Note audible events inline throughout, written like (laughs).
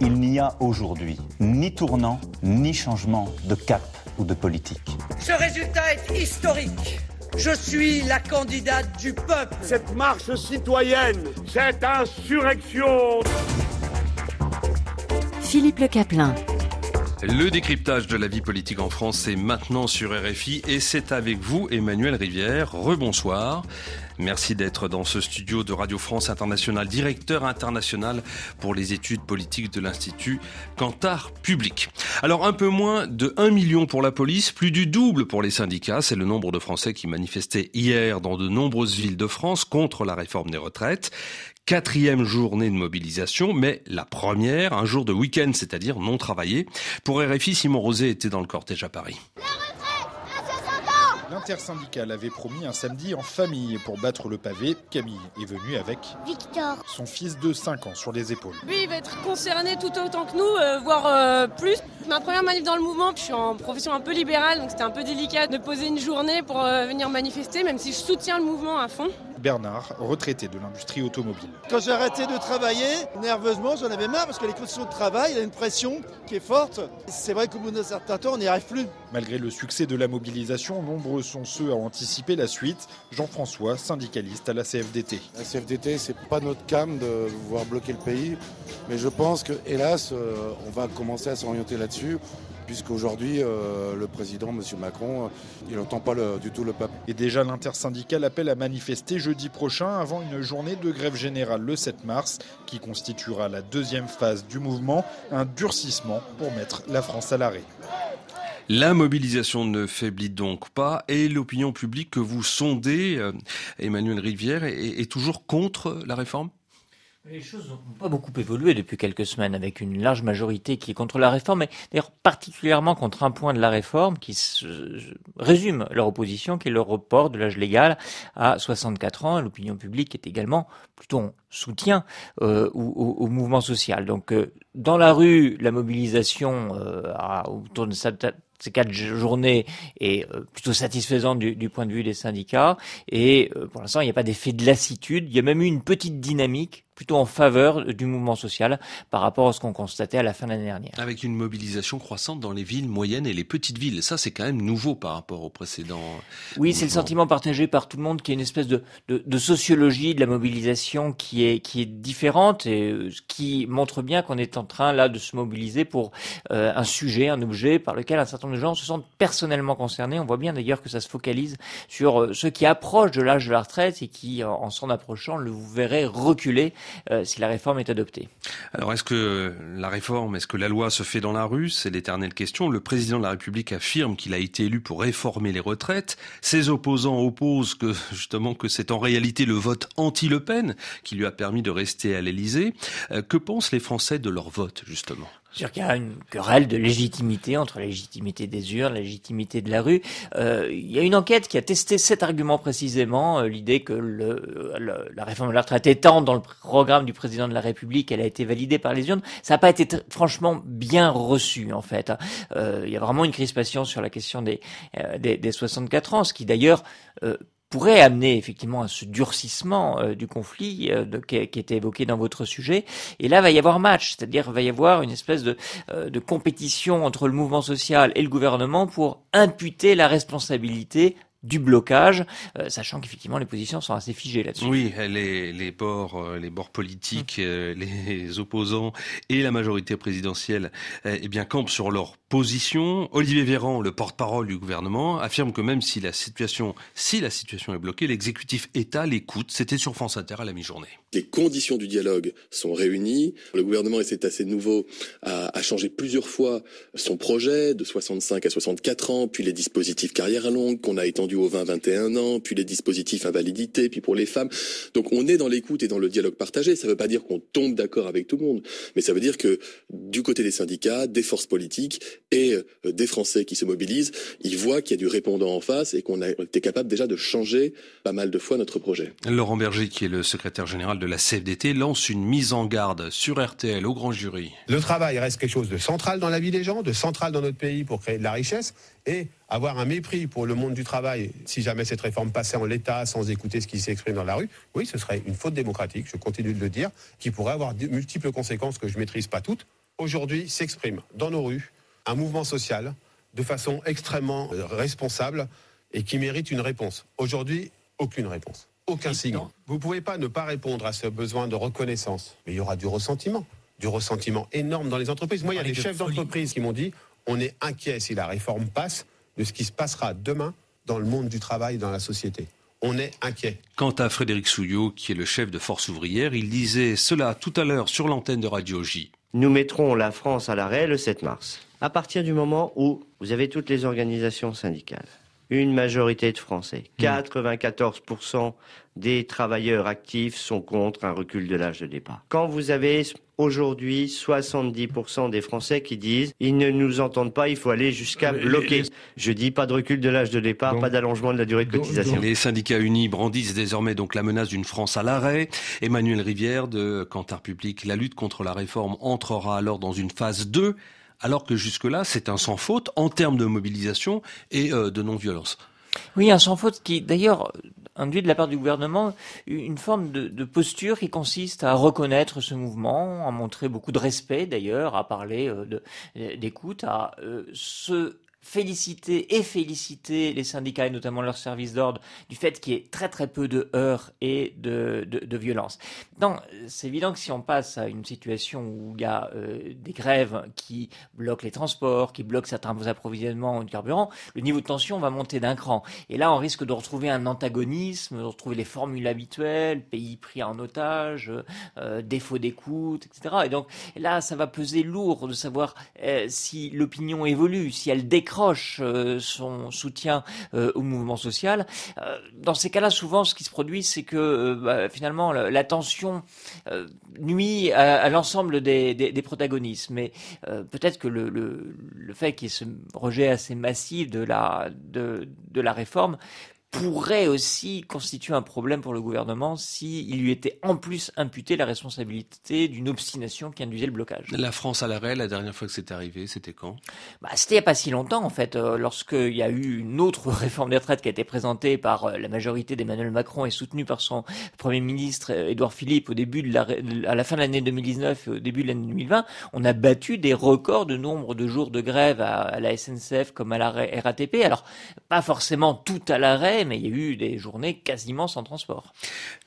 Il n'y a aujourd'hui ni tournant, ni changement de cap ou de politique. Ce résultat est historique. Je suis la candidate du peuple. Cette marche citoyenne, cette insurrection. Philippe Le Caplin. Le décryptage de la vie politique en France est maintenant sur RFI et c'est avec vous Emmanuel Rivière. Rebonsoir. Merci d'être dans ce studio de Radio France International, directeur international pour les études politiques de l'Institut Cantar Public. Alors un peu moins de 1 million pour la police, plus du double pour les syndicats, c'est le nombre de Français qui manifestaient hier dans de nombreuses villes de France contre la réforme des retraites quatrième journée de mobilisation, mais la première, un jour de week-end, c'est-à-dire non travaillé. Pour RFI, Simon Rosé était dans le cortège à Paris. L'intersyndicale avait promis un samedi en famille pour battre le pavé. Camille est venue avec Victor, son fils de 5 ans sur les épaules. Lui, il va être concerné tout autant que nous, euh, voire euh, plus. Ma première manif dans le mouvement, je suis en profession un peu libérale, donc c'était un peu délicat de poser une journée pour euh, venir manifester, même si je soutiens le mouvement à fond. Bernard, retraité de l'industrie automobile. Quand j'ai arrêté de travailler, nerveusement, j'en avais marre parce que les conditions de travail, il y a une pression qui est forte. C'est vrai qu'au bout d'un certain temps, on n'y arrive plus. Malgré le succès de la mobilisation, nombreux sont ceux à anticiper la suite. Jean-François, syndicaliste à la CFDT. La CFDT, c'est pas notre cam de voir bloquer le pays, mais je pense que, hélas, euh, on va commencer à s'orienter là-dessus puisqu'aujourd'hui, euh, le président, M. Macron, euh, il n'entend pas le, du tout le peuple. Et déjà, l'intersyndical appelle à manifester jeudi prochain avant une journée de grève générale le 7 mars, qui constituera la deuxième phase du mouvement, un durcissement pour mettre la France à l'arrêt. La mobilisation ne faiblit donc pas et l'opinion publique que vous sondez, euh, Emmanuel Rivière, est, est toujours contre la réforme? Les choses n'ont pas beaucoup évolué depuis quelques semaines, avec une large majorité qui est contre la réforme, mais d'ailleurs particulièrement contre un point de la réforme qui résume leur opposition, qui est le report de l'âge légal à 64 ans. L'opinion publique est également plutôt en soutien euh, au, au, mouvement social. Donc euh, dans la rue, la mobilisation euh, autour de ces quatre journées est euh, plutôt satisfaisante du, du, point de vue des syndicats. Et euh, pour l'instant, il n'y a pas d'effet de lassitude. Il y a même eu une petite dynamique plutôt en faveur du mouvement social par rapport à ce qu'on constatait à la fin de l'année dernière. Avec une mobilisation croissante dans les villes moyennes et les petites villes. Ça, c'est quand même nouveau par rapport au précédent. Oui, c'est le sentiment partagé par tout le monde qui est une espèce de, de, de sociologie de la mobilisation qui est, qui est différente et euh, qui montre bien qu'on est en train là de se mobiliser pour euh, un sujet, un objet par lequel un certain nombre de gens se sentent personnellement concernés. On voit bien d'ailleurs que ça se focalise sur euh, ceux qui approchent de l'âge de la retraite et qui, en s'en approchant, le vous verrez reculer euh, si la réforme est adoptée. Alors est-ce que la réforme, est-ce que la loi se fait dans la rue? C'est l'éternelle question. Le président de la République affirme qu'il a été élu pour réformer les retraites. Ses opposants opposent que justement que c'est en réalité le vote anti-Le Pen qui lui a permis de rester à l'Élysée. Euh, que pensent les Français de leur vote justement? C'est-à-dire qu'il y a une querelle de légitimité entre la légitimité des urnes, la légitimité de la rue. Euh, il y a une enquête qui a testé cet argument précisément, euh, l'idée que le, le, la réforme de la retraite étant dans le programme du président de la République, elle a été validée par les urnes. Ça n'a pas été franchement bien reçu en fait. Euh, il y a vraiment une crispation sur la question des, euh, des, des 64 ans, ce qui d'ailleurs euh, pourrait amener effectivement à ce durcissement euh, du conflit euh, qui, était évoqué dans votre sujet. Et là, va y avoir match, c'est-à-dire va y avoir une espèce de, euh, de compétition entre le mouvement social et le gouvernement pour imputer la responsabilité du blocage, euh, sachant qu'effectivement les positions sont assez figées là-dessus. Oui, les, les bords, euh, les bords politiques, euh, (laughs) les opposants et la majorité présidentielle, eh bien campent sur leur position. Olivier Véran, le porte-parole du gouvernement, affirme que même si la situation, si la situation est bloquée, l'exécutif État l'écoute. C'était sur France Inter à la mi-journée. Les conditions du dialogue sont réunies. Le gouvernement, et c'est assez nouveau, a, a changé plusieurs fois son projet de 65 à 64 ans, puis les dispositifs carrière longue qu'on a étendu aux 20-21 ans, puis les dispositifs invalidité, puis pour les femmes. Donc on est dans l'écoute et dans le dialogue partagé. Ça ne veut pas dire qu'on tombe d'accord avec tout le monde, mais ça veut dire que du côté des syndicats, des forces politiques et euh, des Français qui se mobilisent, ils voient qu'il y a du répondant en face et qu'on a été capable déjà de changer pas mal de fois notre projet. Laurent Berger, qui est le secrétaire général de la CFDT, lance une mise en garde sur RTL au grand jury. Le travail reste quelque chose de central dans la vie des gens, de central dans notre pays pour créer de la richesse et avoir un mépris pour le monde du travail. Si jamais cette réforme passait en l'état sans écouter ce qui s'exprime dans la rue, oui, ce serait une faute démocratique, je continue de le dire, qui pourrait avoir de multiples conséquences que je ne maîtrise pas toutes, aujourd'hui s'exprime dans nos rues un mouvement social de façon extrêmement euh, responsable et qui mérite une réponse. Aujourd'hui, aucune réponse, aucun signe. Vous ne pouvez pas ne pas répondre à ce besoin de reconnaissance, mais il y aura du ressentiment, du ressentiment énorme dans les entreprises. Moi, il y a des chefs d'entreprise qui m'ont dit on est inquiet si la réforme passe de ce qui se passera demain dans le monde du travail, dans la société. On est inquiet. Quant à Frédéric Souillot, qui est le chef de Force ouvrière, il disait cela tout à l'heure sur l'antenne de Radio J. Nous mettrons la France à l'arrêt le 7 mars. À partir du moment où vous avez toutes les organisations syndicales, une majorité de Français, 94% des travailleurs actifs sont contre un recul de l'âge de départ. Quand vous avez aujourd'hui 70% des Français qui disent ils ne nous entendent pas, il faut aller jusqu'à bloquer. Je dis pas de recul de l'âge de départ, pas d'allongement de la durée de cotisation. Les syndicats unis brandissent désormais donc la menace d'une France à l'arrêt. Emmanuel Rivière de Cantar Public, la lutte contre la réforme entrera alors dans une phase 2 alors que jusque-là, c'est un sans faute en termes de mobilisation et euh, de non-violence. Oui, un sans faute qui, d'ailleurs, induit de la part du gouvernement une forme de, posture qui consiste à reconnaître ce mouvement, à montrer beaucoup de respect d'ailleurs, à parler euh, d'écoute, à euh, se féliciter et féliciter les syndicats et notamment leurs services d'ordre du fait qu'il y ait très très peu de heurts et de, de, violence. C'est évident que si on passe à une situation où il y a euh, des grèves qui bloquent les transports, qui bloquent certains approvisionnements de carburant, le niveau de tension va monter d'un cran. Et là, on risque de retrouver un antagonisme, de retrouver les formules habituelles, pays pris en otage, euh, défaut d'écoute, etc. Et donc là, ça va peser lourd de savoir euh, si l'opinion évolue, si elle décroche euh, son soutien euh, au mouvement social. Euh, dans ces cas-là, souvent, ce qui se produit, c'est que bah, finalement, la, tension nuit à, l'ensemble des, protagonistes. Mais peut-être que le, fait qu'il y ait ce rejet assez massif de la, de la réforme pourrait aussi constituer un problème pour le gouvernement s'il lui était en plus imputé la responsabilité d'une obstination qui induisait le blocage. La France à l'arrêt, la dernière fois que c'est arrivé, c'était quand? Bah, C'était il n'y a pas si longtemps en fait, euh, lorsqu'il y a eu une autre (laughs) réforme des retraites qui a été présentée par euh, la majorité d'Emmanuel Macron et soutenue par son Premier ministre euh, Édouard Philippe au début de la, à la fin de l'année 2019 et au début de l'année 2020, on a battu des records de nombre de jours de grève à, à la SNCF comme à la RATP. Alors, pas forcément tout à l'arrêt, mais il y a eu des journées quasiment sans transport.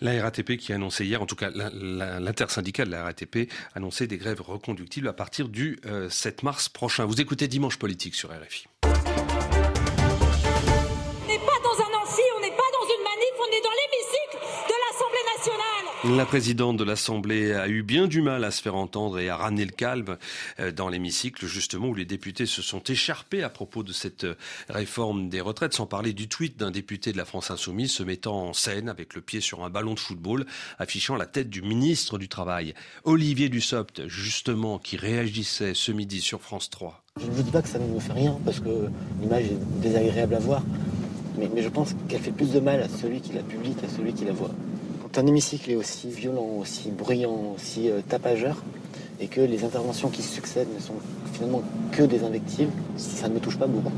La RATP qui a annoncé hier, en tout cas l'intersyndical de la RATP, a annoncé des grèves reconductibles à partir du 7 euh, mars prochain. Vous écoutez Dimanche Politique sur RFI. La présidente de l'Assemblée a eu bien du mal à se faire entendre et à ramener le calme euh, dans l'hémicycle, justement, où les députés se sont écharpés à propos de cette euh, réforme des retraites, sans parler du tweet d'un député de la France Insoumise se mettant en scène avec le pied sur un ballon de football, affichant la tête du ministre du Travail. Olivier Dussopt, justement, qui réagissait ce midi sur France 3. Je ne vous dis pas que ça ne me fait rien, parce que l'image est désagréable à voir, mais, mais je pense qu'elle fait plus de mal à celui qui la publie qu'à celui qui la voit un hémicycle est aussi violent, aussi bruyant, aussi euh, tapageur, et que les interventions qui succèdent ne sont finalement que des invectives, ça ne me touche pas beaucoup.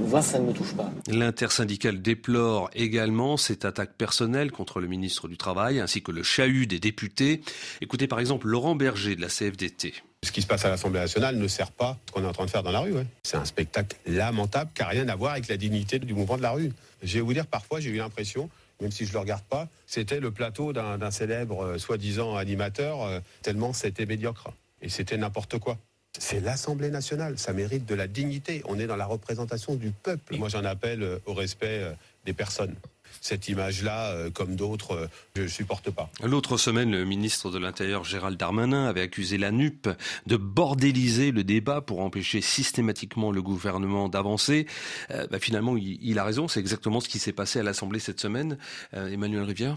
Voir, ça ne me touche pas. L'intersyndicale déplore également cette attaque personnelle contre le ministre du Travail, ainsi que le chahut des députés. Écoutez par exemple Laurent Berger de la CFDT. Ce qui se passe à l'Assemblée nationale ne sert pas ce qu'on est en train de faire dans la rue. C'est un spectacle lamentable qui n'a rien à voir avec la dignité du mouvement de la rue. Je vais vous dire, parfois, j'ai eu l'impression même si je ne le regarde pas, c'était le plateau d'un célèbre euh, soi-disant animateur, euh, tellement c'était médiocre. Et c'était n'importe quoi. C'est l'Assemblée nationale, ça mérite de la dignité. On est dans la représentation du peuple. Moi, j'en appelle euh, au respect des personnes cette image-là, euh, comme d'autres, euh, je ne supporte pas. L'autre semaine, le ministre de l'Intérieur Gérald Darmanin avait accusé la NUP de bordéliser le débat pour empêcher systématiquement le gouvernement d'avancer. Euh, bah, finalement, il, a raison, c'est exactement ce qui s'est passé à l'Assemblée cette semaine. Emmanuel Rivière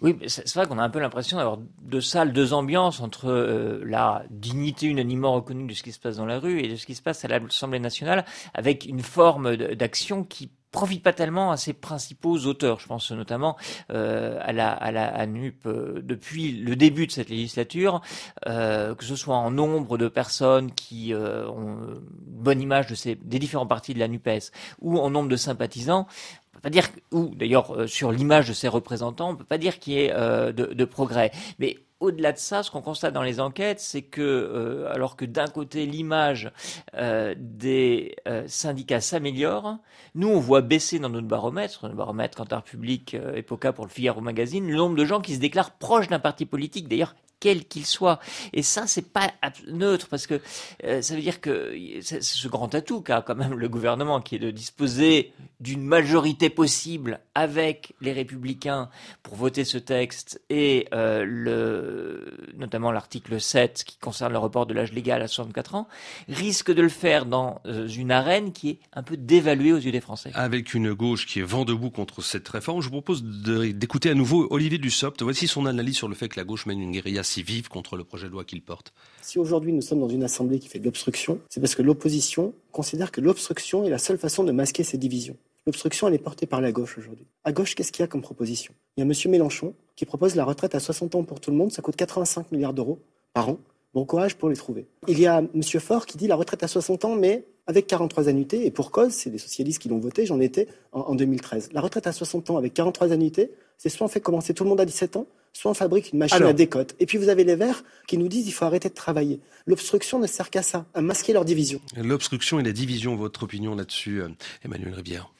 oui, c'est vrai qu'on a un peu l'impression d'avoir deux salles, deux ambiances entre la dignité unanimement reconnue de ce qui se passe dans la rue et de ce qui se passe à l'Assemblée nationale, avec une forme d'action qui profite pas tellement à ses principaux auteurs. Je pense notamment euh, à la à la NUP euh, depuis le début de cette législature, euh, que ce soit en nombre de personnes qui ont une bonne image de ces des différents partis de la NUPES ou en nombre de sympathisants. On peut pas dire ou d'ailleurs sur l'image de ses représentants, on peut pas dire qu'il y ait de, de progrès. Mais au-delà de ça, ce qu'on constate dans les enquêtes, c'est que, euh, alors que d'un côté l'image euh, des euh, syndicats s'améliore, nous on voit baisser dans notre baromètre, le baromètre Cantar Public, Epoca pour le Figaro Magazine, le nombre de gens qui se déclarent proches d'un parti politique. D'ailleurs, quel qu'il soit. Et ça, c'est pas neutre parce que euh, ça veut dire que c'est ce grand atout qu'a quand même le gouvernement qui est de disposer d'une majorité possible avec les républicains pour voter ce texte et euh, notamment l'article 7 qui concerne le report de l'âge légal à 64 ans, risque de le faire dans euh, une arène qui est un peu dévaluée aux yeux des Français. Avec une gauche qui est vent debout contre cette réforme, je vous propose d'écouter à nouveau Olivier Dussopt. Voici son analyse sur le fait que la gauche mène une guérilla si vive contre le projet de loi qu'il porte Si aujourd'hui nous sommes dans une assemblée qui fait de l'obstruction, c'est parce que l'opposition considère que l'obstruction est la seule façon de masquer ses divisions. L'obstruction, elle est portée par la gauche aujourd'hui. À gauche, qu'est-ce qu'il y a comme proposition? Il y a M. Mélenchon qui propose la retraite à 60 ans pour tout le monde, ça coûte 85 milliards d'euros par an. Bon courage pour les trouver. Il y a M. Faure qui dit la retraite à 60 ans, mais avec 43 annuités, et pour cause, c'est les socialistes qui l'ont voté, j'en étais en 2013. La retraite à 60 ans avec 43 annuités, c'est soit on fait commencer tout le monde à 17 ans, soit on fabrique une machine à décote. Et puis vous avez les Verts qui nous disent qu'il faut arrêter de travailler. L'obstruction ne sert qu'à ça, à masquer leur division. L'obstruction et la division, votre opinion là-dessus, euh, Emmanuel Rivière?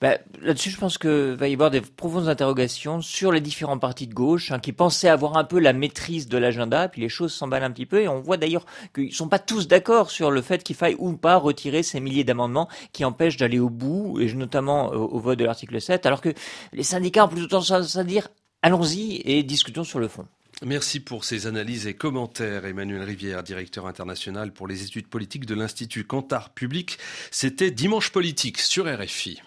Ben, Là-dessus, je pense qu'il va y avoir des profondes interrogations sur les différents partis de gauche hein, qui pensaient avoir un peu la maîtrise de l'agenda, puis les choses s'emballent un petit peu, et on voit d'ailleurs qu'ils ne sont pas tous d'accord sur le fait qu'il faille ou pas retirer ces milliers d'amendements qui empêchent d'aller au bout, et notamment au, au vote de l'article 7, alors que les syndicats ont plutôt tendance à dire allons-y et discutons sur le fond. Merci pour ces analyses et commentaires, Emmanuel Rivière, directeur international pour les études politiques de l'Institut Cantar Public. C'était Dimanche Politique sur RFI.